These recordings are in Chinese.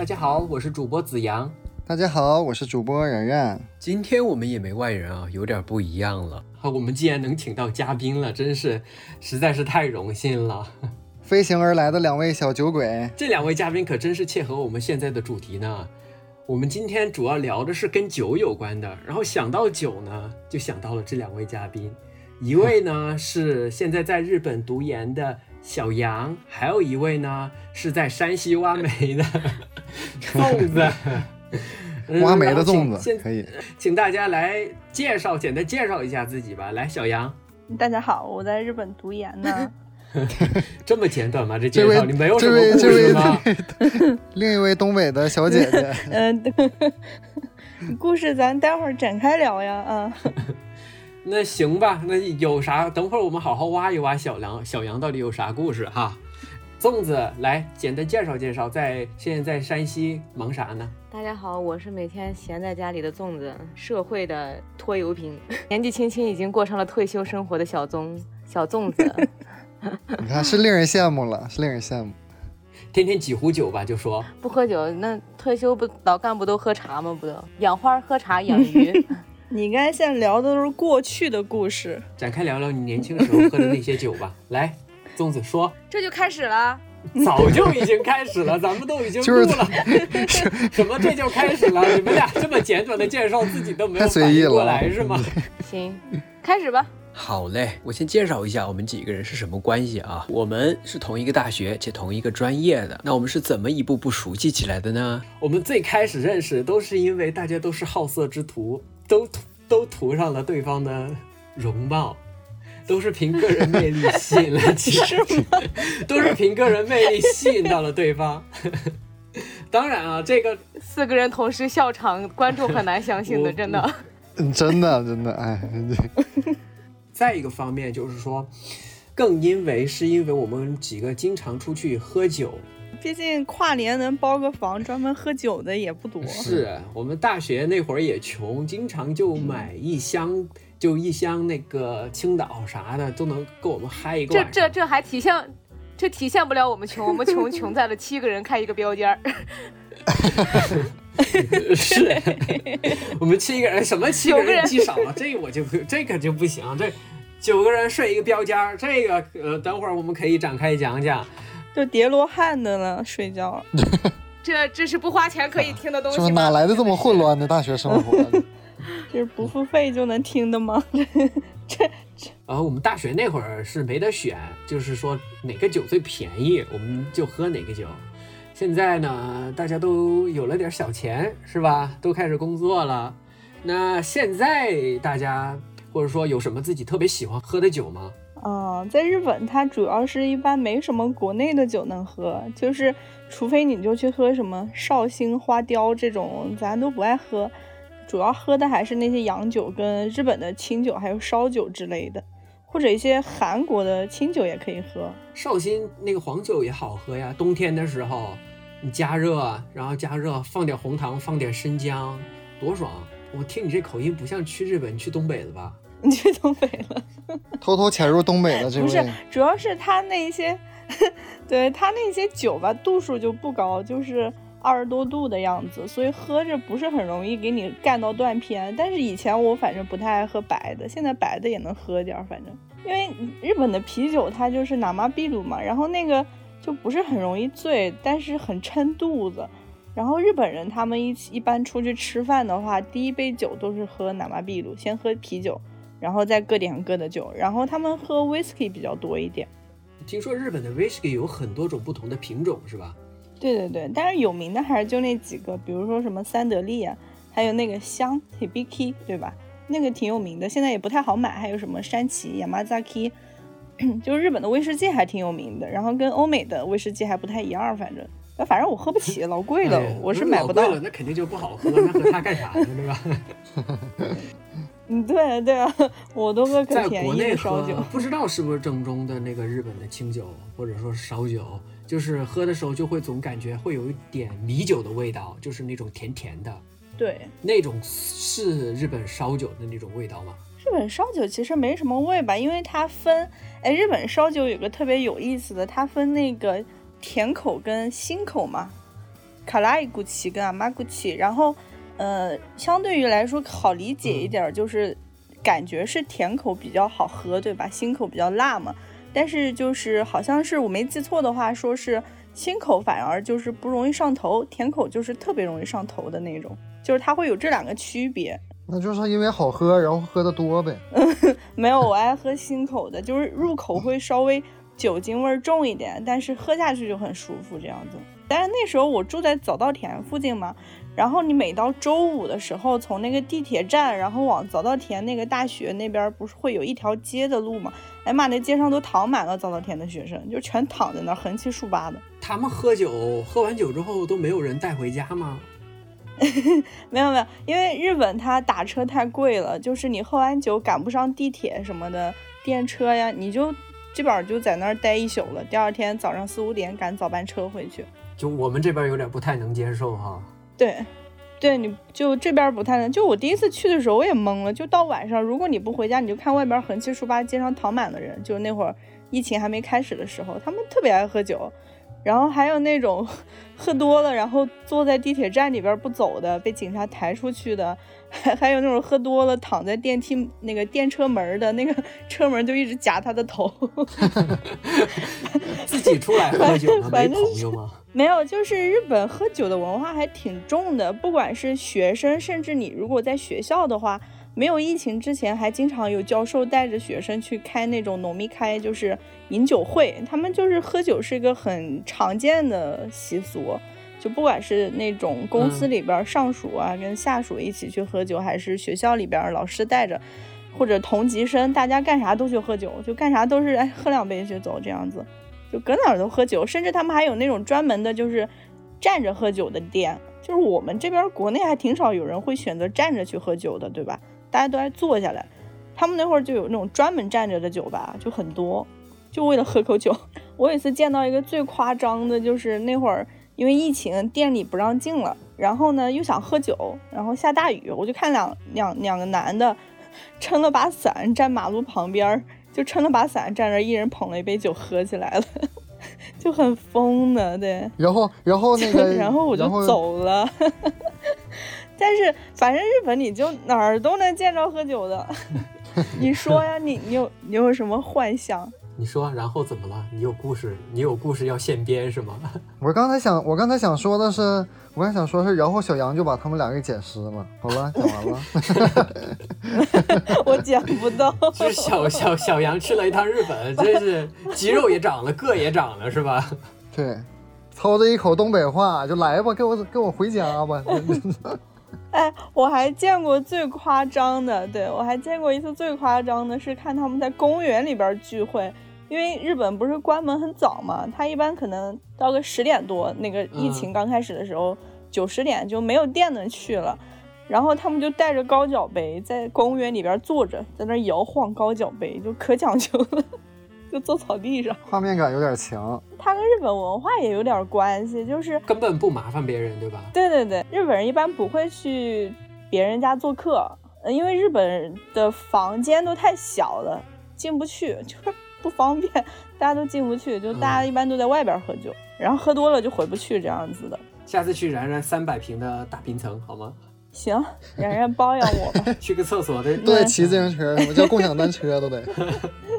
大家好，我是主播子阳。大家好，我是主播然然。今天我们也没外人啊，有点不一样了。好，我们既然能请到嘉宾了，真是实在是太荣幸了。飞行而来的两位小酒鬼，这两位嘉宾可真是切合我们现在的主题呢。我们今天主要聊的是跟酒有关的，然后想到酒呢，就想到了这两位嘉宾。一位呢是现在在日本读研的小杨，还有一位呢是在山西挖煤的粽子。挖煤的粽子可以，请大家来介绍，简单介绍一下自己吧。来，小杨，大家好，我在日本读研呢。这么简短吗？这介绍你没有什么故事吗？另一位东北的小姐姐，嗯，故事咱待会儿展开聊呀。啊，那行吧，那有啥？等会儿我们好好挖一挖小杨，小杨到底有啥故事哈？粽子，来简单介绍介绍，在现在在山西忙啥呢？大家好，我是每天闲在家里的粽子，社会的拖油瓶，年纪轻轻已经过上了退休生活的小粽小粽子。你看，是令人羡慕了，是令人羡慕。天天几壶酒吧，就说不喝酒，那退休不老干部都喝茶吗？不都养花、喝茶、养鱼？你刚才现在聊的都是过去的故事，展开聊聊你年轻时候喝的那些酒吧，来。粽子说：“这就开始了，早就已经开始了，咱们都已经 录了。什么这就开始了？你们俩这么简短的介绍自己都没有反应过来是吗？行，开始吧。好嘞，我先介绍一下我们几个人是什么关系啊？我们是同一个大学且同一个专业的。那我们是怎么一步步熟悉起来的呢？我们最开始认识都是因为大家都是好色之徒，都都涂上了对方的容貌。”都是凭个人魅力吸引了，其实都是凭个人魅力吸引到了对方。当然啊，这个四个人同时笑场，观众很难相信的，真的。真的真的哎。再一个方面就是说，更因为是因为我们几个经常出去喝酒，毕竟跨年能包个房专门喝酒的也不多。是我们大学那会儿也穷，经常就买一箱。就一箱那个青岛啥的都能够我们嗨一个这这这还体现，这体现不了我们穷，我们穷穷在了七个人开一个标间儿。是，我们七个人什么七个人记少了，这我就这个就不行。这九个人睡一个标间儿，这个呃，等会儿我们可以展开讲讲。就叠罗汉的呢，睡觉。这这是不花钱可以听的东西吗？哪来的这么混乱的大学生活？这是不付费就能听的吗？这这啊，我们大学那会儿是没得选，就是说哪个酒最便宜，我们就喝哪个酒。现在呢，大家都有了点小钱，是吧？都开始工作了。那现在大家或者说有什么自己特别喜欢喝的酒吗？啊，在日本，它主要是一般没什么国内的酒能喝，就是除非你就去喝什么绍兴花雕这种，咱都不爱喝。主要喝的还是那些洋酒，跟日本的清酒，还有烧酒之类的，或者一些韩国的清酒也可以喝。绍兴那个黄酒也好喝呀，冬天的时候你加热，然后加热放点红糖，放点生姜，多爽！我听你这口音不像去日本，去东北的吧？你去东北了？偷偷潜入东北了这？不是，主要是他那些，对他那些酒吧度数就不高，就是。二十多度的样子，所以喝着不是很容易给你干到断片。但是以前我反正不太爱喝白的，现在白的也能喝点儿。反正因为日本的啤酒它就是拿马秘鲁嘛，然后那个就不是很容易醉，但是很撑肚子。然后日本人他们一起一般出去吃饭的话，第一杯酒都是喝拿马秘鲁，先喝啤酒，然后再各点各的酒。然后他们喝 whisky 比较多一点。听说日本的 whisky 有很多种不同的品种，是吧？对对对，但是有名的还是就那几个，比如说什么三得利啊，还有那个香 Hibiki，对吧？那个挺有名的，现在也不太好买。还有什么山崎 Yamazaki，就是日本的威士忌还挺有名的，然后跟欧美的威士忌还不太一样，反正，反正我喝不起，老贵了，我是买不到。那肯定就不好喝，那喝它干啥呢？对吧？嗯，对对啊，我都喝可便宜的烧酒，不知道是不是正宗的那个日本的清酒，或者说是烧酒。就是喝的时候就会总感觉会有一点米酒的味道，就是那种甜甜的。对，那种是日本烧酒的那种味道吗？日本烧酒其实没什么味吧，因为它分，哎，日本烧酒有个特别有意思的，它分那个甜口跟辛口嘛。卡拉伊古奇跟阿玛古奇，然后呃，相对于来说好理解一点，就是感觉是甜口比较好喝，对吧？辛口比较辣嘛。但是就是好像是我没记错的话，说是辛口反而就是不容易上头，甜口就是特别容易上头的那种，就是它会有这两个区别。那就是因为好喝，然后喝的多呗。没有，我爱喝辛口的，就是入口会稍微酒精味重一点，但是喝下去就很舒服这样子。但是那时候我住在早稻田附近嘛，然后你每到周五的时候，从那个地铁站，然后往早稻田那个大学那边，不是会有一条街的路吗？哎妈，那街上都躺满了早稻田的学生，就全躺在那儿横七竖八的。他们喝酒，喝完酒之后都没有人带回家吗？没有没有，因为日本它打车太贵了，就是你喝完酒赶不上地铁什么的电车呀，你就基本上就在那儿待一宿了。第二天早上四五点赶早班车回去。就我们这边有点不太能接受哈。对，对，你就这边不太能。就我第一次去的时候我也懵了，就到晚上，如果你不回家，你就看外边横七竖八街上躺满的人。就那会儿疫情还没开始的时候，他们特别爱喝酒。然后还有那种喝多了，然后坐在地铁站里边不走的，被警察抬出去的，还还有那种喝多了躺在电梯那个电车门的那个 车门就一直夹他的头。自己出来喝酒没朋友吗？没有，就是日本喝酒的文化还挺重的，不管是学生，甚至你如果在学校的话。没有疫情之前，还经常有教授带着学生去开那种农密开，就是饮酒会。他们就是喝酒是一个很常见的习俗，就不管是那种公司里边上属啊，跟下属一起去喝酒，还是学校里边老师带着，或者同级生，大家干啥都去喝酒，就干啥都是哎喝两杯就走这样子，就搁哪儿都喝酒。甚至他们还有那种专门的，就是站着喝酒的店。就是我们这边国内还挺少有人会选择站着去喝酒的，对吧？大家都爱坐下来，他们那会儿就有那种专门站着的酒吧，就很多，就为了喝口酒。我有一次见到一个最夸张的，就是那会儿因为疫情，店里不让进了，然后呢又想喝酒，然后下大雨，我就看两两两个男的撑了把伞站马路旁边，就撑了把伞站着，一人捧了一杯酒喝起来了，就很疯的，对。然后然后那个，然后我就走了。但是反正日本你就哪儿都能见着喝酒的，你说呀，你你有你有什么幻想？你说，然后怎么了？你有故事？你有故事要现编是吗？我刚才想，我刚才想说的是，我刚才想说是，然后小杨就把他们俩给捡尸了。好了，讲完了。我捡不到。是小小小杨去了一趟日本，真是肌肉也长了，个也长了，是吧？对，操着一口东北话，就来吧，跟我跟我回家吧。哎，我还见过最夸张的，对我还见过一次最夸张的是看他们在公园里边聚会，因为日本不是关门很早嘛，他一般可能到个十点多，那个疫情刚开始的时候，九十点就没有店能去了，然后他们就带着高脚杯在公园里边坐着，在那摇晃高脚杯，就可讲究了。就坐草地上，画面感有点强。它跟日本文化也有点关系，就是根本不麻烦别人，对吧？对对对，日本人一般不会去别人家做客，因为日本的房间都太小了，进不去，就是不方便，大家都进不去，就大家一般都在外边喝酒，然后喝多了就回不去这样子的。下次去然然三百平的大平层好吗？行，然然包养我吧。去个厕所得都得骑自行车，我叫共享单车都得。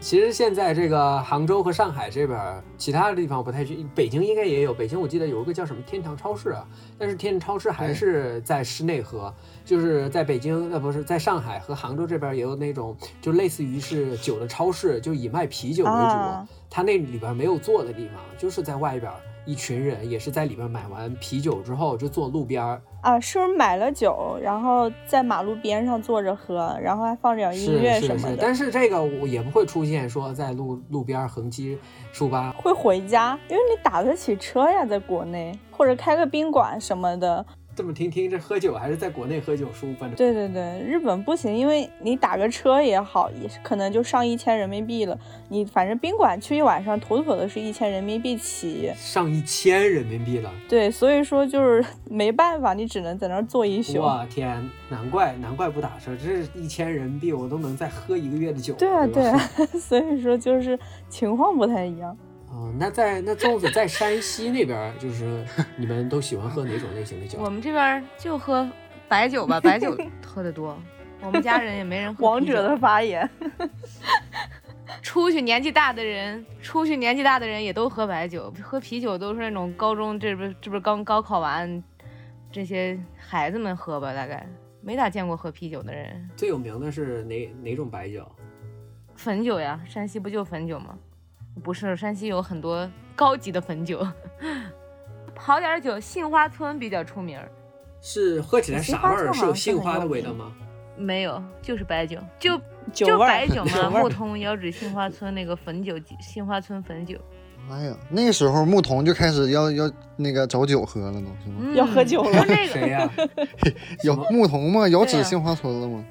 其实现在这个杭州和上海这边，其他的地方不太去，北京应该也有。北京我记得有一个叫什么天堂超市啊，但是天堂超市还是在室内喝。就是在北京，呃，不是在上海和杭州这边也有那种，就类似于是酒的超市，就以卖啤酒为主。它那里边没有坐的地方，就是在外边。一群人也是在里边买完啤酒之后就坐路边儿啊，是不是买了酒，然后在马路边上坐着喝，然后还放点音乐什么的？但是这个我也不会出现说在路路边横七竖八，会回家，因为你打得起车呀，在国内或者开个宾馆什么的。这么听听，这喝酒还是在国内喝酒舒服。对对对，日本不行，因为你打个车也好，也可能就上一千人民币了。你反正宾馆去一晚上，妥妥的是一千人民币起。上一千人民币了。对，所以说就是 没办法，你只能在那儿坐一宿。我天，难怪难怪不打车，这是一千人民币，我都能再喝一个月的酒。对啊对啊，所以说就是情况不太一样。哦，那在那粽子在山西那边儿，就是你们都喜欢喝哪种类型的酒？我们这边儿就喝白酒吧，白酒喝的多。我们家人也没人喝啤酒王者的发言，出去年纪大的人，出去年纪大的人也都喝白酒，喝啤酒都是那种高中这不这不是刚高考完，这些孩子们喝吧，大概没咋见过喝啤酒的人。最有名的是哪哪种白酒？汾酒呀，山西不就汾酒吗？不是，山西有很多高级的汾酒。好点儿酒，杏花村比较出名儿，是喝起来杏啥味儿？是有杏花的味道吗？没有，就是白酒，就酒就白 酒嘛。酒味儿木桐遥指杏花村那个汾酒，杏花村汾酒，哎呀，那时候牧童就开始要要那个找酒喝了，都是吗？嗯要喝酒了那个谁呀、有牧童吗，遥指杏花村了吗？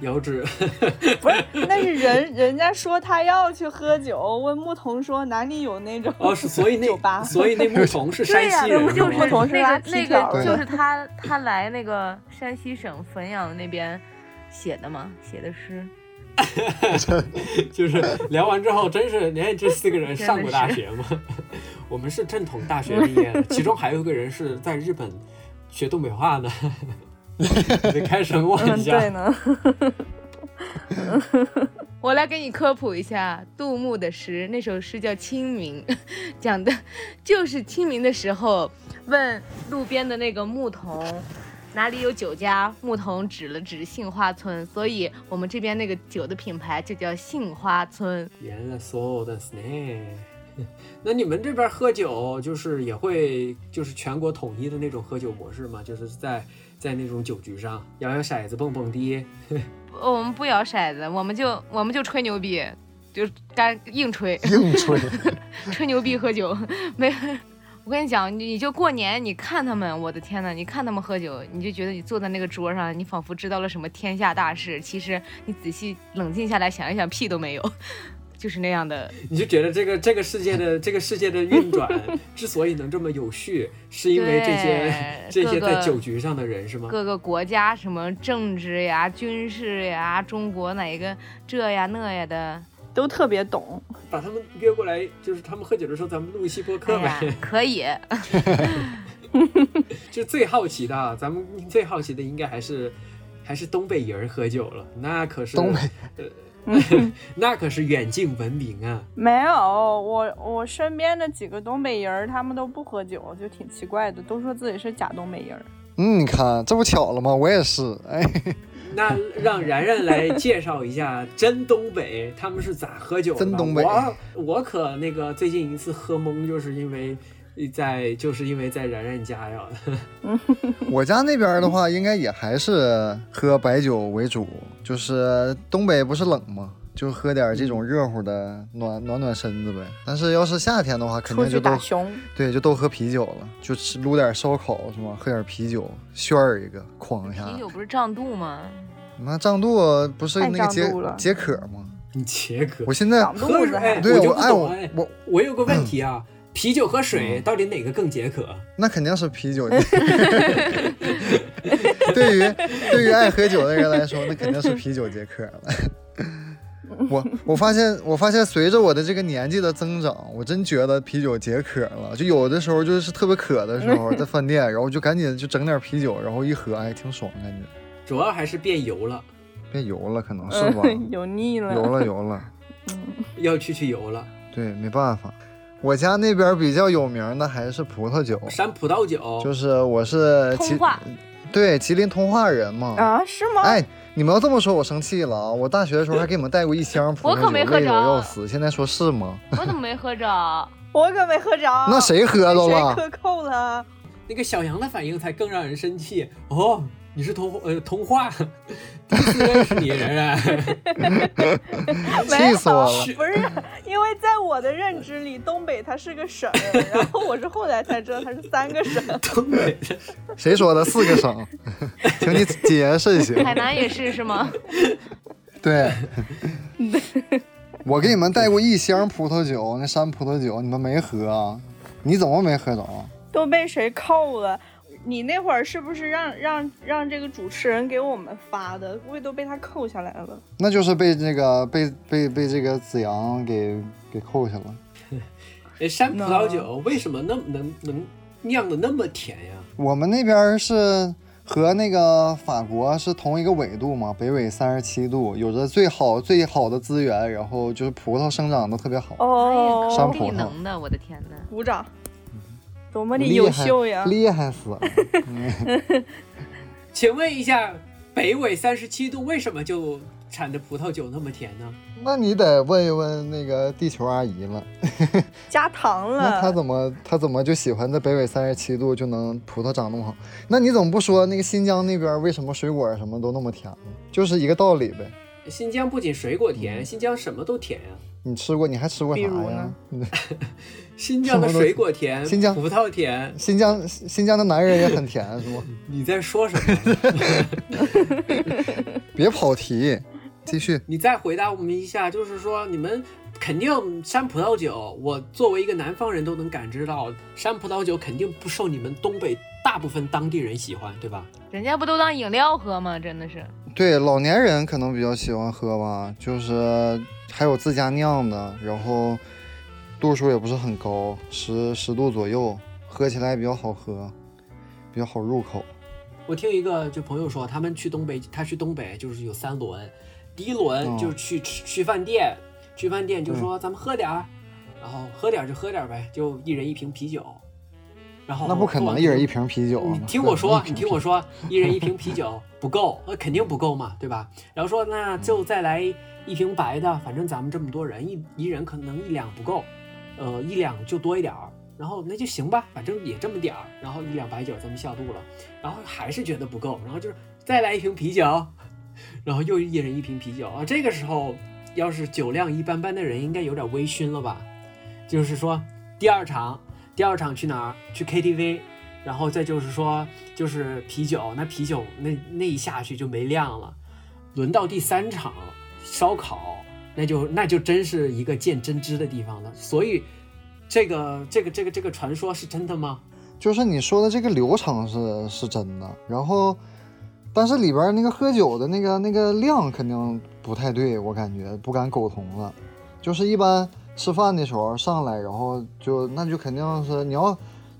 遥指 不是，那是人 人家说他要去喝酒，问牧童说哪里有那种哦，是所以那酒吧所以那牧童 是山对呀、西人就是吗牧童是那拉个那个就是他他来那个山西省汾阳那边写的嘛，写的诗。就是聊完之后，真是你看这四个人上过大学吗？我们是正统大学毕业的，其中还有一个人是在日本学东北话呢。你得开什么玩嗯，对呢，我来给你科普一下杜牧的诗，那首诗叫《清明》，讲的就是清明的时候问路边的那个牧童哪里有酒家，牧童指了指杏花村，所以我们这边那个酒的品牌就叫杏花村。原来そうですね。那你们这边喝酒就是也会就是全国统一的那种喝酒模式吗？就是在在那种酒局上摇摇骰子、蹦蹦迪。我们不摇骰子，我们就我们就吹牛逼，就干硬吹，硬吹，吹牛逼喝酒。没，我跟你讲，你你就过年，你看他们，我的天呐，你看他们喝酒，你就觉得你坐在那个桌上，你仿佛知道了什么天下大事。其实你仔细冷静下来想一想，屁都没有， 就是那样的。你就觉得这个这个世界的这个世界的运转之所以能这么有序，是因为这些 这些在酒局上的人是吗？各个国家什么政治呀、军事呀，中国哪个这呀那呀的，都特别懂。把他们约过来，就是他们喝酒的时候，咱们录一期播客呗。可以。就最好奇的啊，咱们最好奇的应该还是还是东北人喝酒了，那可是东北 那可是远近闻名啊。没有，我我身边的几个东北人儿，他们都不喝酒，就挺奇怪的，都说自己是假东北人儿。嗯，你看这不巧了吗？我也是，哎，那让然然来介绍一下真东北，他们是咋喝酒的吧？真东北我我可那个最近一次喝懵，就是因为在就是因为在然然家呀。我家那边的话，应该也还是喝白酒为主，就是东北不是冷吗？就喝点这种热乎的，暖暖暖身子呗。但是要是夏天的话，肯定就都，对，就都喝啤酒了，就吃撸点烧烤是吗？喝点啤酒，炫儿一个，哐一下啤。酒不是胀肚吗？那胀肚不是那个解解渴吗？你解渴我，现在喝对我哎我就不懂我哎我我有个问题啊，啤酒和嗯水到底哪个更解渴？那肯定是啤酒。对于对于爱喝酒的人来说，那肯定是啤酒解渴了。我我发现我发现随着我的这个年纪的增长，我真觉得啤酒解渴了。就有的时候就是特别渴的时候，在饭店，然后就赶紧就整点啤酒，然后一喝，哎，挺爽，感觉主要还是变油了，变油了，可能是吧？嗯，油腻了，油了油了。要去去油了。对，没办法。我家那边比较有名的还是葡萄酒，山葡萄酒，就是我是吉通化对吉林通化人嘛。啊？是吗？哎，你们要这么说，我生气了啊！我大学的时候还给你们带过一箱葡萄酒，我可没喝着要死。现在说是吗？我怎么没喝着？我可没喝着。那谁喝着了谁了？克扣了？那个小杨的反应才更让人生气哦。你是通呃通话，第一次认识你，然然。气死我了！不是，因为在我的认知里，东北它是个省，然后我是后来才知道它是三个省。东北的谁说的？四个省，请你解释一下。海南也是是吗？对，我给你们带过一箱葡萄酒，那山葡萄酒你们没喝啊？你怎么没喝着？都被谁扣了？你那会儿是不是让让让这个主持人给我们发的？估计都被他扣下来了。那就是被这个被被被这个子阳给给扣下了。哎，山葡萄酒为什么那么能能酿的那么甜呀？我们那边是和那个法国是同一个纬度嘛，北纬三十七度，有着最好最好的资源，然后就是葡萄生长的特别好。哦，山葡萄地能的，我的天呐。鼓掌，多么的优秀呀！厉害死了！请问一下，北纬三十七度为什么就产的葡萄酒那么甜呢？那你得问一问那个地球阿姨了，加糖了那她，怎么她怎么就喜欢在北纬三十七度就能葡萄长那么好？那你怎么不说那个新疆那边为什么水果什么都那么甜呢？就是一个道理呗。新疆不仅水果甜，新疆什么都甜呀、你吃过？你还吃过啥呀？新疆的水果甜，新疆葡萄甜，新疆新疆的男人也很甜，是吗？你在说什么？别跑题，继续。你再回答我们一下，就是说你们肯定山葡萄酒，我作为一个南方人都能感知到，山葡萄酒肯定不受你们东北大部分当地人喜欢，对吧？人家不都当饮料喝吗？真的是，对，老年人可能比较喜欢喝吧，就是还有自家酿的，然后度数也不是很高，十十度左右，喝起来也比较好喝，比较好入口。我听一个就朋友说，他们去东北，他去东北就是有三轮，第一轮哦就是去吃去饭店，去饭店就说咱们喝点儿，然后喝点儿就喝点儿呗，就一人一瓶啤酒，然后那不可能，一人一瓶啤酒。你听我说，你听我说，一人一瓶啤酒不够，那肯定不够嘛，对吧？然后说那就再来一瓶白的，反正咱们这么多人，一一人可能一两不够，呃，一两就多一点儿。然后那就行吧，反正也这么点儿，然后一两白酒咱们下肚了，然后还是觉得不够，然后就是再来一瓶啤酒，然后又一人一瓶啤酒啊。这个时候要是酒量一般般的人，应该有点微醺了吧？就是说第二场，第二场去哪儿？去 KTV，然后再就是说就是啤酒，那啤酒那那一下去就没量了。轮到第三场烧烤，那就那就真是一个见真知的地方了。所以这个这个这个这个传说是真的吗？就是你说的这个流程是是真的，然后，但是里边那个喝酒的那个那个量肯定不太对，我感觉不敢苟同了。就是一般吃饭的时候上来，然后就那就肯定是你要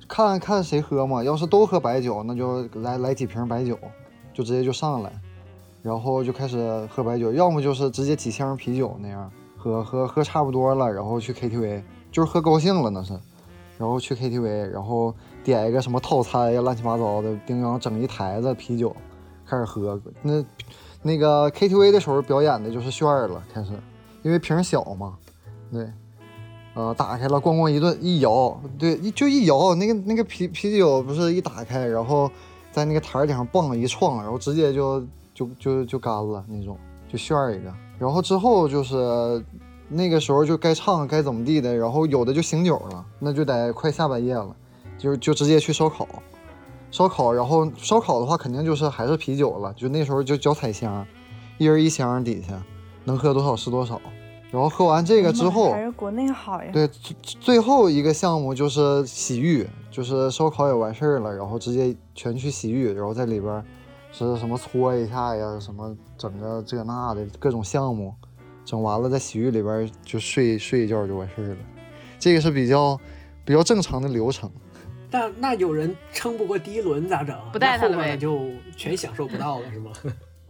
看看谁喝嘛，要是都喝白酒，那就来来几瓶白酒，就直接就上来，然后就开始喝白酒，要么就是直接几箱啤酒那样喝喝喝差不多了，然后去 KTV，就是喝高兴了那是。然后去 KTV，然后点一个什么套餐呀，乱七八糟的，叮当整一台子啤酒，开始喝。那那个 KTV 的时候表演的就是炫了，开始，因为瓶小嘛，对，呃，打开了，咣咣一顿一摇，对，就一摇，那个那个啤啤酒不是一打开，然后在那个台儿顶上棒一撞，然后直接就就就就干了那种，就炫一个。然后之后就是那个时候就该唱该怎么地的，然后有的就醒酒了，那就得快下半夜了，就就直接去烧烤，烧烤，然后烧烤的话肯定就是还是啤酒了，就那时候就脚踩箱，一人一箱底下，能喝多少是多少，然后喝完这个之后还，是国内好呀。对，最最后一个项目就是洗浴，就是烧烤也完事儿了，然后直接全去洗浴，然后在里边儿是什么搓一下呀，什么整个这那的各种项目，整完了在洗浴里边儿就睡睡一觉就完事儿了，这个是比较比较正常的流程。但 那有人撑不过第一轮咋整？不带他了呗那后面就全享受不到了是吗？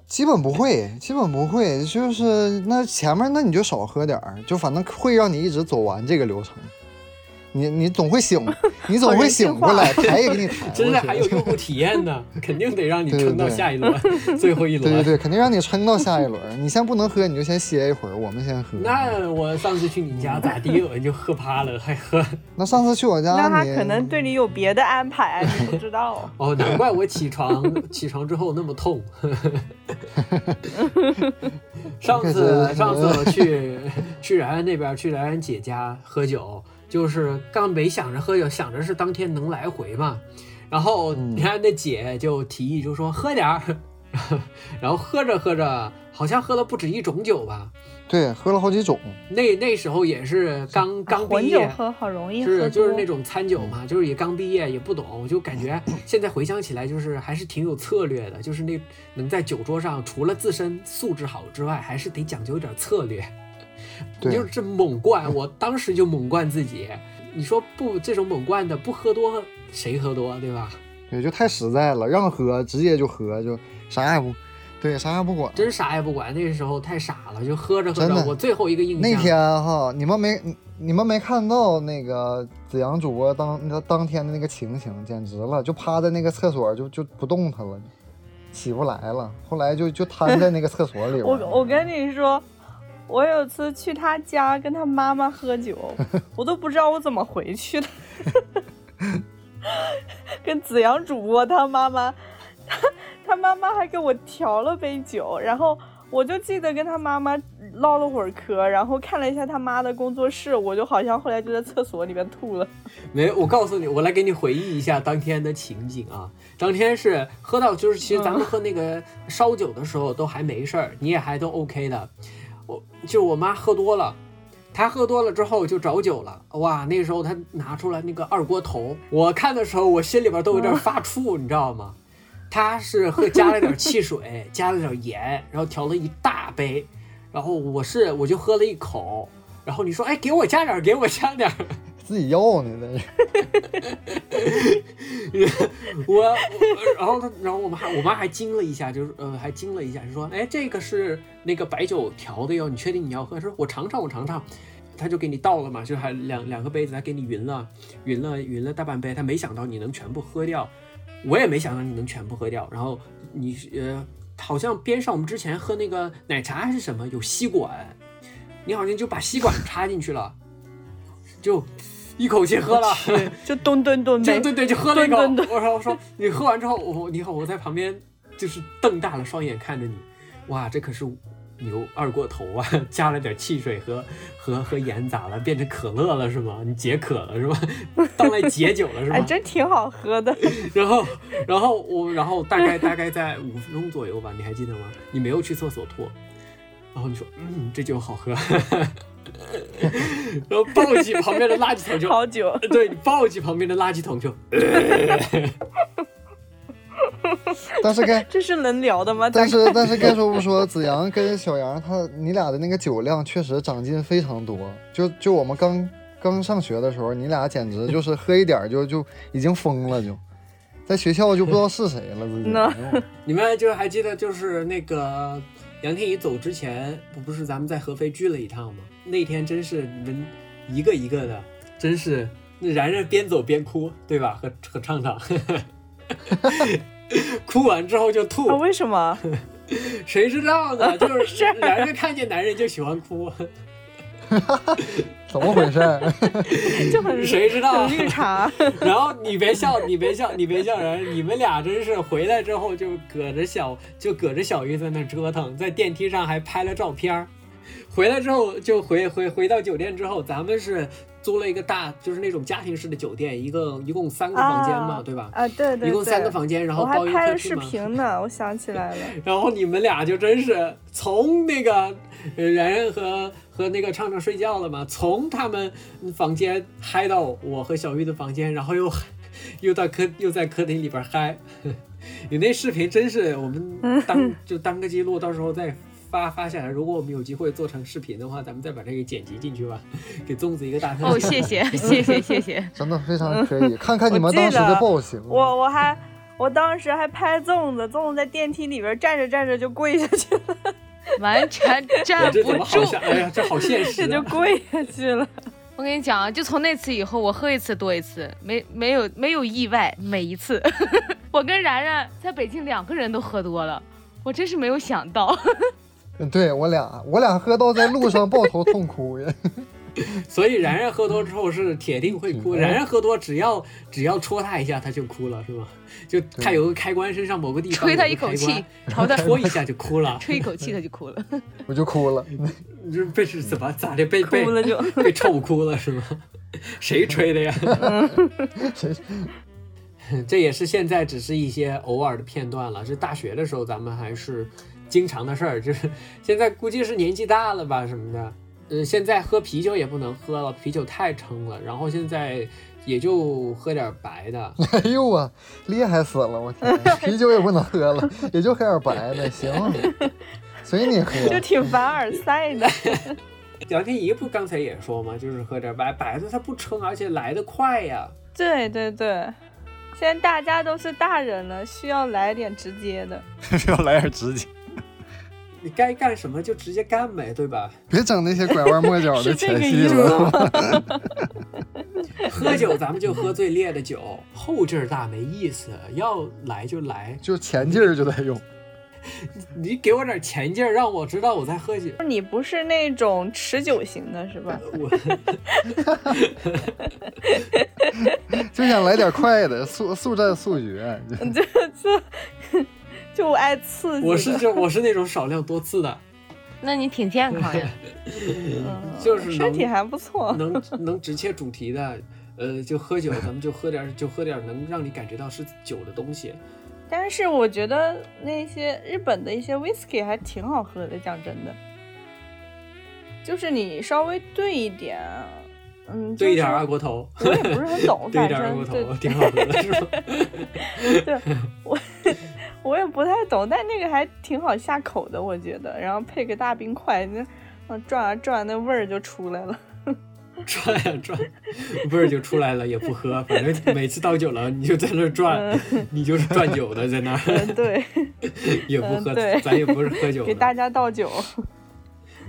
基本不会，基本不会，就是那前面那你就少喝点儿，就反正会让你一直走完这个流程。你你总会醒，你总会醒过来，抬也给你抬过去。真的还有用户体验呢，肯定得让你撑到下一轮，最后一轮。对对对，肯定让你撑到下一轮。你先不能喝，你就先歇一会儿，我们先喝。那我上次去你家咋地？我就喝趴了，还喝。那上次去我家，那他你可能对你有别的安排，你不知道。哦，难怪我起床起床之后那么痛。上次上次我去去然然那边去然然姐家喝酒，就是刚没想着喝酒，想着是当天能来回嘛。然后嗯然然那姐就提议就说喝点儿，然后喝着喝着，好像喝了不止一种酒吧。对喝了好几种，那那时候也是刚刚毕混酒业，喝好容易喝是，就是那种餐酒嘛，就是也刚毕业也不懂，我就感觉 现在回想起来，就是还是挺有策略的，就是那能在酒桌上除了自身素质好之外，还是得讲究一点策略。对就是这猛灌，我当时就猛灌自己，你说不这种猛灌的不喝多谁喝多对吧？对，就太实在了，让喝直接就喝，就啥也不，对，啥也不管。真啥也不管，那个时候太傻了，就喝着喝着。我最后一个印象那天哈，你们没你们没看到那个子阳主播当那当天的那个情形，简直了，就趴在那个厕所就就不动弹了，起不来了。后来就就瘫在那个厕所里边 我。我跟你说，我有次去他家跟他妈妈喝酒，我都不知道我怎么回去的。跟子阳主播他妈妈，他 他妈妈还给我调了杯酒，然后我就记得跟他妈妈唠了会儿嗑，然后看了一下他妈的工作室，我就好像后来就在厕所里面吐了。没，我告诉你，我来给你回忆一下当天的情景啊。当天是喝到，就是其实咱们喝那个烧酒的时候都还没事儿，你也还都 OK 的。我就我妈喝多了，她喝多了之后就找酒了。哇，那时候她拿出来那个二锅头，我看的时候我心里边都有点发怵，你知道吗？她是喝加了点汽水，加了点盐，然后调了一大杯，然后我是我就喝了一口，然后你说哎给我加点，给我加点。自己要呢，在这我，然后他，然后我妈，我妈还惊了一下，就是呃，还惊了一下，就说，哎，这个是那个白酒调的哟，你确定你要喝？说我尝尝，我尝尝。他就给你倒了嘛，就还两两个杯子，他给你匀了，匀了，匀了大半杯。他没想到你能全部喝掉，我也没想到你能全部喝掉。然后你呃，好像边上我们之前喝那个奶茶还是什么有吸管，你好像就把吸管插进去了，就一口气喝了。就吨吨吨呗。就对对，就喝了一口。我说我说你喝完之后，我你好，我在旁边就是瞪大了双眼看着你，哇，这可是牛二锅头啊，加了点汽水和和和盐咋了？变成可乐了是吗？你解渴了是吗？当来解酒了是 哎，吗？真挺好喝的。然后然后我然后大概大概在五分钟左右吧，你还记得吗？你没有去厕所吐，然后你说嗯，这酒好喝。然后抱起旁边的垃圾桶就好酒，对你抱起旁边的垃圾桶就，但是该这是能聊的吗？但是但是该说不说，子阳跟小杨他你俩的那个酒量确实长进非常多。就就我们刚刚上学的时候，你俩简直就是喝一点就就已经疯了，就在学校就不知道是谁了，自己。那 你们就还记得就是那个杨天一走之前，不不是咱们在合肥聚了一趟吗？那天真是你们一个一个的，真是那然然边走边哭，对吧？和和畅畅，哭完之后就吐啊，，为什么？谁知道呢？就是 然然看见男人就喜欢哭，怎么回事儿？就很谁知道很绿茶。然后你别笑，你别笑，你别笑人，你们俩真是回来之后就搁着小就搁着小鱼在那折腾，在电梯上还拍了照片儿。回来之后就回回回到酒店之后，咱们是租了一个大就是那种家庭式的酒店，一个一共三个房间嘛，啊对吧？啊，对对一共三个，房间，然后我还包一个拍了视。频呢，我想起来了。然后你们俩就真是从那个呃然然和和那个畅畅睡觉了嘛，从他们房间嗨到我和小玉的房间，然后又 又到客又在客厅里边嗨。你那视频真是我们当就当个记录，到时候再发发下来。如果我们有机会做成视频的话，咱们再把这个剪辑进去吧，给粽子一个大特哦，谢谢 谢谢谢谢。真的非常可以，看看你们当时的暴行。我我还我当时还拍粽子，粽子在电梯里边站着站着就跪下去了，完全站不住？哎呀，这好现实、这就啊！跪下去了。我跟你讲啊，就从那次以后，我喝一次多一次，没没有没有意外，每一次。我跟然然在北京两个人都喝多了，我真是没有想到。嗯 对我俩，我俩喝到在路上抱头痛哭呀。所以然然喝多之后是铁定会哭，嗯然然喝多只要只要戳他一下他就哭了，是吗？就他有个开关，身上某个地方吹他有个开关一口气，朝他戳一下就哭了。吹一口气，他就哭了。我就哭了。你这被是怎么咋的？被被哭了就被臭哭了是吗？谁吹的呀？谁？这也是现在只是一些偶尔的片段了。是大学的时候咱们还是经常的事儿，就是 现在估计是年纪大了吧什么的。呃，现在喝啤酒也不能喝了，啤酒太撑了。然后现在也就喝点白的。哎呦啊，厉害死了！我天，啤酒也不能喝了，也就喝点白的，行，随你喝。就挺凡尔赛的。杨天怡不刚才也说吗？就是喝点白白的，它不撑，而且来得快呀。对对对，现在大家都是大人了，需要来点直接的。需要来点直接，你该干什么就直接干呗，对吧？别整那些拐弯抹角的这前戏个意思了。吗？喝酒咱们就喝最烈的酒，后劲儿大没意思，要来就来。就前劲儿就得用，你给我点前劲儿，让我知道我在喝酒。你不是那种持久型的是吧？我就想来点快的，速速战速决。就这这就爱刺激。我是就我是那种少量多次的，那你挺健康呀。嗯就是身体还不错。能能直切主题的。呃，就喝酒，咱们就喝点，就喝点能让你感觉到是酒的东西。但是我觉得那些日本的一些 whisky 还挺好喝的，讲真的，就是你稍微兑一点，嗯，兑一点二锅头，我也不是很懂，兑一点二锅头，挺好喝的，是吧？对，我我也不太懂，但那个还挺好下口的，我觉得。然后配个大冰块，那嗯转啊转，那味儿就出来了。转呀转，味儿就出来了，也不喝，反正每次倒酒了，你就在那儿转，你就是转酒的，在那儿嗯，对，也不喝嗯，咱也不是喝酒，给大家倒酒。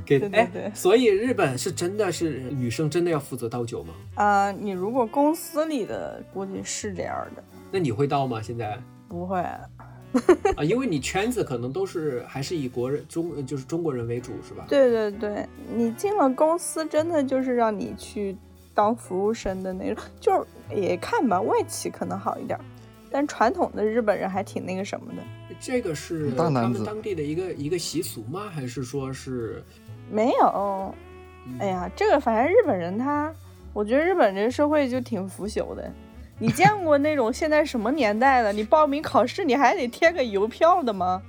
给对对哎对，所以日本是真的是女生真的要负责倒酒吗？啊、你如果公司里的，估计是这样的，那你会倒吗？现在不会。啊，因为你圈子可能都是还是以国人中就是中国人为主，是吧？对对对，你进了公司，真的就是让你去当服务生的那种，就是也看吧，外企可能好一点儿，但传统的日本人还挺那个什么的。这个是他们当地的一个一个习俗吗？还是说是没有，哎呀，这个反正日本人他，我觉得日本这个社会就挺腐朽的。你见过那种现在什么年代了？你报名考试你还得贴个邮票的吗？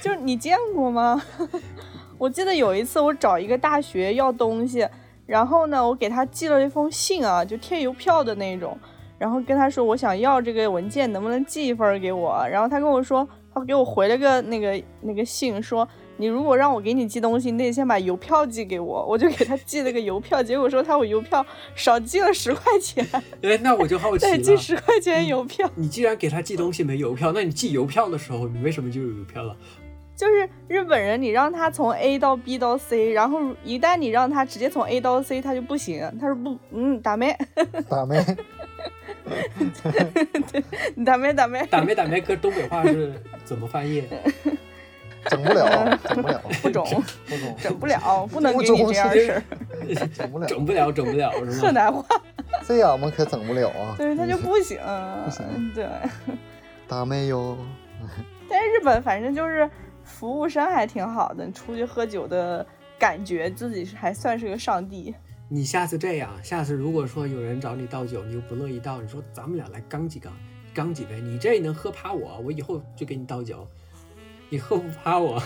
就是你见过吗？我记得有一次我找一个大学要东西，然后呢，我给他寄了一封信啊，就贴邮票的那种，然后跟他说我想要这个文件，能不能寄一份给我？然后他跟我说，他给我回了个那个那个信说。你如果让我给你寄东西，你得先把邮票寄给我，我就给他寄了个邮票，结果说他我邮票少寄了十块钱，哎，那我就好奇再 寄。十块钱邮票。你既然给他寄东西没邮票，那你寄邮票的时候，你为什么就有邮票了？就是日本人，你让他从 A 到 B 到 C，然后一旦你让他直接从 A 到 C，他就不行，他说不，嗯，打没，打没？打没，打没，打没打没，搁东北话是怎么翻译？整不了，整不了，不中，不中，整不了，不能给你这样事儿。整不了。整不了，整不了，是吗？河南话，这样我们可整不了啊！对，他就不行，行对。大妹哟？但是日本反正就是服务生还挺好的，你出去喝酒的感觉自己是还算是个上帝。你下次这样，下次如果说有人找你倒酒，你又不乐意倒，你说咱们俩来刚几缸，刚几杯，你这能喝趴我，我以后就给你倒酒。你喝不趴我，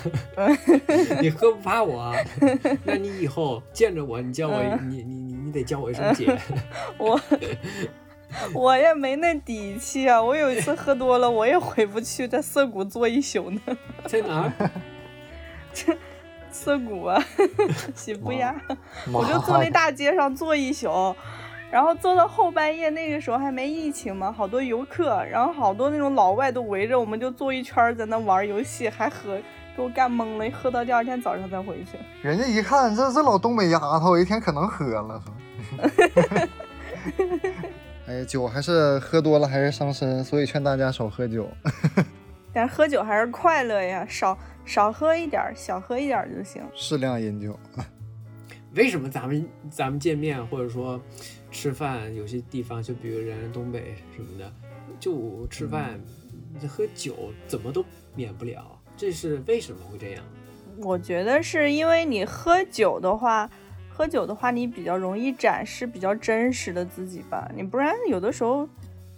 你喝不趴我，那你以后见着我，你叫我，嗯你你你你得叫我一声姐。我我也没那底气啊！我有一次喝多了，我也回不去，在涩谷坐一宿呢。在哪儿？涩谷啊，喜不呀？我就坐那大街上坐一宿，然后坐到后半夜，那个时候还没疫情嘛，好多游客，然后好多那种老外都围着我们就坐一圈儿在那玩游戏，还喝，给我干懵了，喝到第二天早上再回去。人家一看这这老东北丫头，一天可能喝了。说哎呀，酒还是喝多了还是伤身，所以劝大家少喝酒。但是喝酒还是快乐呀，少少喝一点儿，小喝一点儿就行。适量饮酒。为什么咱们咱们见面或者说吃饭，有些地方就比如人东北什么的，就吃饭、这喝酒怎么都免不了，这是为什么会这样？我觉得是因为你喝酒的话，喝酒的话，你比较容易展示比较真实的自己吧。你不然有的时候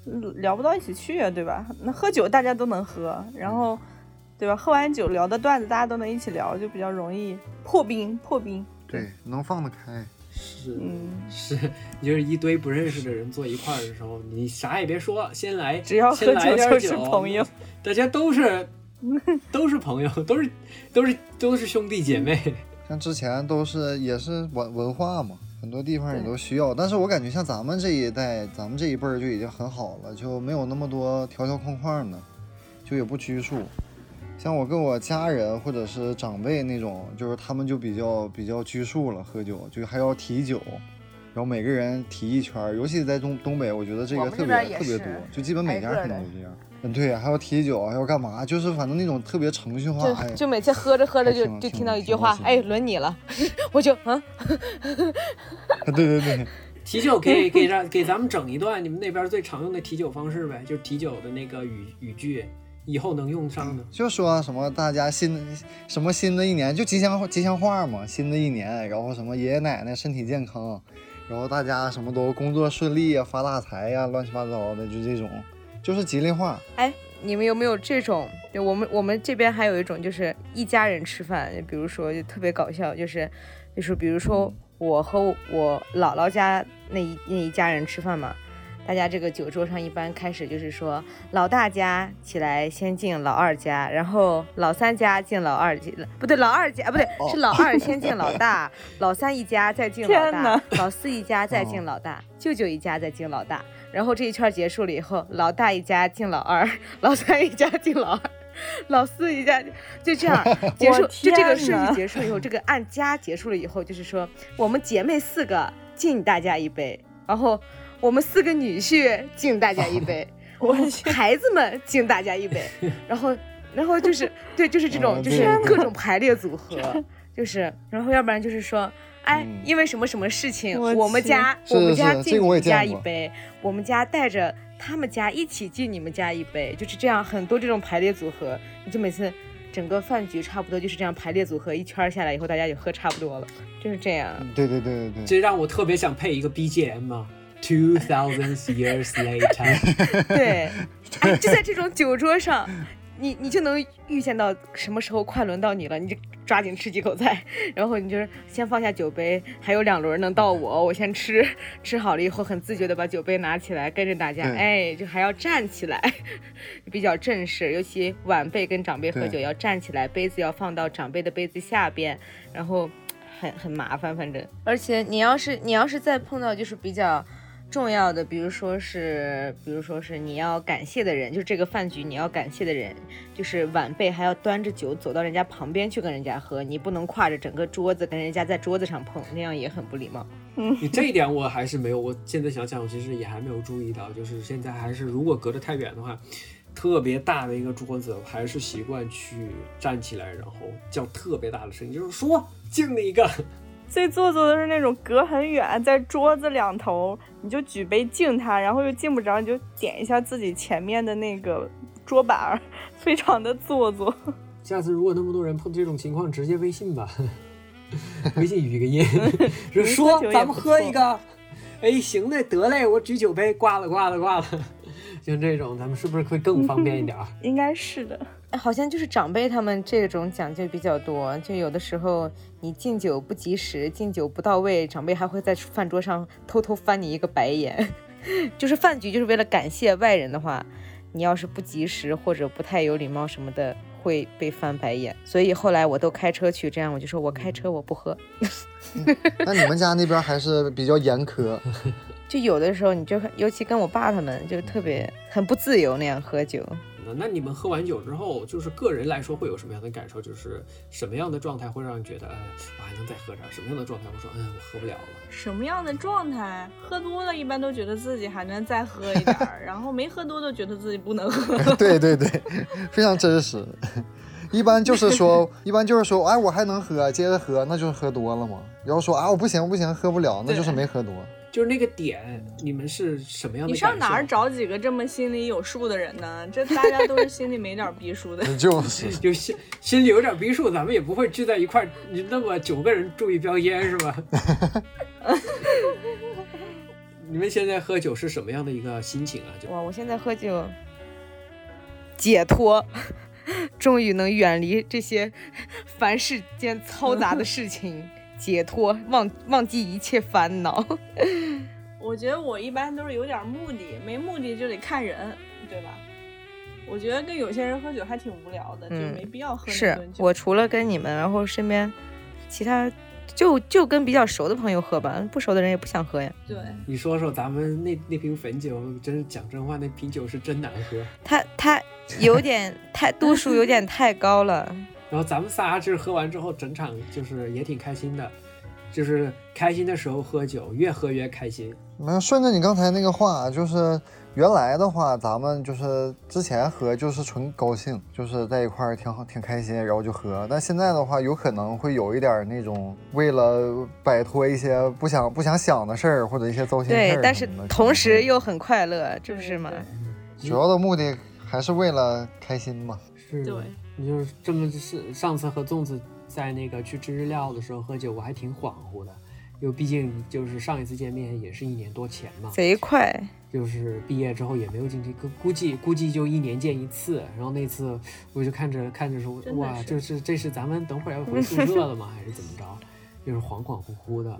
嗯聊不到一起去啊，对吧？那喝酒大家都能喝，然后对吧？喝完酒聊的段子大家都能一起聊，就比较容易破冰破冰。对，能放得开。是、嗯，是，就是一堆不认识的人坐一块儿的时候，你啥也别说，先来，只要喝先来酒就是朋友。大家都是都是朋友，都是都是都是兄弟姐妹。像之前都是也是文文化嘛，很多地方也都需要。但是我感觉像咱们这一代，咱们这一辈儿就已经很好了，就没有那么多条条框框的，就也不拘束。像我跟我家人或者是长辈那种，就是他们就比较比较拘束了，喝酒就还要提酒，然后每个人提一圈儿，尤其在东东北，我觉得这个特别特别多，就基本每家可能都这样。嗯，对，还要提酒，还要干嘛？就是反正那种特别程序化，哎就，就每次喝着喝着就就听到一句话哎，轮你了，我就 嗯，对对对，提酒给给让给咱们整一段你们那边最常用的提酒方式呗，就是提酒的那个语语句，以后能用上的。就说什么大家新什么新的一年就吉祥吉祥话嘛，新的一年，然后什么爷爷奶奶身体健康，然后大家什么都工作顺利呀，发大财呀，乱七八糟的，就这种，就是吉利话。哎，你们有没有这种？就我们我们这边还有一种，就是一家人吃饭，比如说就特别搞笑，就是就是比如说我和我姥姥家那一那一家人吃饭嘛，大家这个酒桌上一般开始就是说老大家起来先敬老二家，然后老三家敬老二家，不对，老二家不对，是老二先敬老大，老三一家再敬老大，老四一家再敬老大，舅舅一家再敬老大。然后这一圈结束了以后，老大一家敬老二，老三一家敬老二，老四一家就这样 结束。就这个顺序结束以后，这个按家结束了以后，就是说我们姐妹四个敬大家一杯，然后我们四个女婿敬大家一杯，我去，孩子们敬大家一杯，然后然后就是对，就是这种哦就是各种排列组合，就是然后要不然就是说。哎，嗯。因为什么什么事情，我我们家我们家敬你家一杯，我们家带着他们家一起敬你们家一杯，就是这样很多这种排列组合，你就每次整个饭局差不多就是这样排列组合，一圈儿下来以后大家也喝差不多了，就是这样。对对对对对，这让我特别想配一个 BGM 啊，Two Thousand Years Later。对，哎，就在这种酒桌上，你你就能预见到什么时候快轮到你了，你就抓紧吃几口菜，然后你就是先放下酒杯，还有两轮能到我，我先吃，吃好了以后很自觉的把酒杯拿起来，跟着大家，对哎，就还要站起来，比较正式，尤其晚辈跟长辈喝酒要站起来，杯子要放到长辈的杯子下边，然后很很麻烦，反正，而且你要是你要是再碰到就是比较。重要的，比如说是，比如说是你要感谢的人，就是这个饭局你要感谢的人，就是晚辈还要端着酒走到人家旁边去跟人家喝，你不能跨着整个桌子跟人家在桌子上碰，那样也很不礼貌。你这一点我还是没有，我现在想想，我其实也还没有注意到，就是现在还是如果隔得太远的话，特别大的一个桌子，我还是习惯去站起来，然后叫特别大的声音，就是说敬你一个。最做作的是那种隔很远，在桌子两头，你就举杯敬他，然后又敬不着，你就点一下自己前面的那个桌板儿，非常的做作。下次如果那么多人碰这种情况，直接微信吧，微信语个音，说咱们喝一个。哎，行嘞，得嘞，我举酒杯，挂了，挂了，挂了。像这种，咱们是不是会更方便一点儿？应该是的，哎好像就是长辈他们这种讲究比较多，就有的时候你敬酒不及时，敬酒不到位，长辈还会在饭桌上偷偷翻你一个白眼。就是饭局就是为了感谢外人的话，你要是不及时或者不太有礼貌什么的，会被翻白眼。所以后来我都开车去，这样我就说我开车我不喝。那你们家那边还是比较严苛，就有的时候你就很尤其跟我爸他们就特别很不自由那样喝酒。那那你们喝完酒之后，就是个人来说会有什么样的感受？就是什么样的状态会让你觉得，哎，我还能再喝点儿？什么样的状态我说，嗯，我喝不了了？什么样的状态？喝多了，一般都觉得自己还能再喝一点儿，然后没喝多都觉得自己不能喝。对对对，非常真实。一般就是说，一般就是说，哎，我还能喝，接着喝，那就是喝多了嘛。然后说啊，我不行，我不行，喝不了，那就是没喝多。就是那个点，你们是什么样的你？上哪儿找几个这么心里有数的人呢？这大家都是心里没点逼数的。就是，就心心里有点逼数，咱们也不会聚在一块儿，你那么九个人注一标烟是吧？你们现在喝酒是什么样的一个心情啊？就哇，我现在喝酒解脱，终于能远离这些凡世间嘈杂的事情，解脱，忘忘记一切烦恼。我觉得我一般都是有点目的，没目的就得看人，对吧？我觉得跟有些人喝酒还挺无聊的，就嗯没必要喝那是。我除了跟你们，然后身边其他就就跟比较熟的朋友喝吧，不熟的人也不想喝呀。对，你说说咱们那那瓶汾酒，真是讲真话，那瓶酒是真难喝。它它有点太度数有点太高了。然后咱们仨就是喝完之后，整场就是也挺开心的，就是开心的时候喝酒，越喝越开心。那顺着你刚才那个话，就是原来的话，咱们就是之前喝就是纯高兴，就是在一块儿挺好挺开心，然后就喝。但现在的话，有可能会有一点那种为了摆脱一些不想不想想的事儿或者一些糟心事儿对但是同时又很快乐，这不是吗？主要的目的还是为了开心嘛。是，对，你就是这么是上次和粽子在那个去吃日料的时候喝酒，我还挺恍惚的，因为毕竟就是上一次见面也是一年多前嘛，贼快，就是毕业之后也没有进去，估估计估计就一年见一次。然后那次我就看着看着说，哇，是就是这是咱们等会儿要回宿舍了吗？还是怎么着？就是恍恍惚惚的，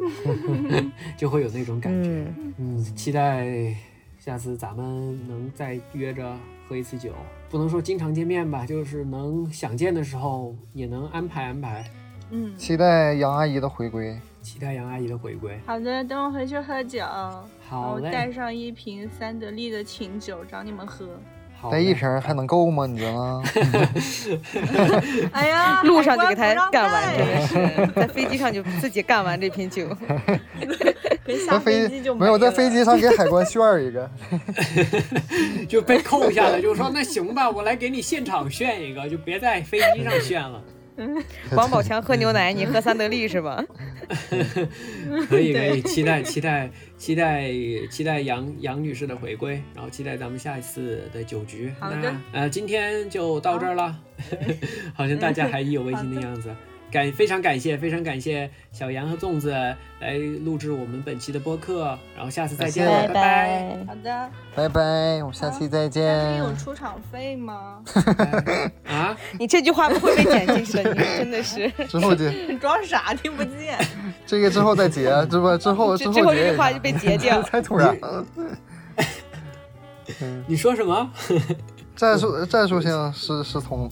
就会有那种感觉。嗯，嗯，期待下次咱们能再约着喝一次酒，不能说经常见面吧，就是能想见的时候也能安排安排。嗯，期待杨阿姨的回归。期待杨阿姨的回归。好的，等我回去喝酒，好嘞我带上一瓶三得利的琴酒找你们喝。带一瓶还能够吗？你觉得呢？哎呀，路上就给他干完，带真的是在飞机上就自己干完这瓶酒。在飞机就没有在了飞机上给海关炫儿一个。就被扣下了，就说那行吧，我来给你现场炫一个，就别在飞机上炫了。王宝强喝牛奶，你喝三得利是吧？可 以可以，期待期待期待期待杨杨女士的回归，然后期待咱们下一次的酒局。好的那呃，今天就到这儿了，好像大家还意犹未尽的样子。感非常感谢非常感谢小杨和粽子来录制我们本期的播客，然后下次再见，拜拜。好的，拜拜，我们下期再那见你。有出场费吗？啊，你这句话不会被剪进去的，你真的是。之后就你装傻听不见。这个之后再结，这不之后之后这句话就被截掉。太突然。你说什么？战术战术性失失聪。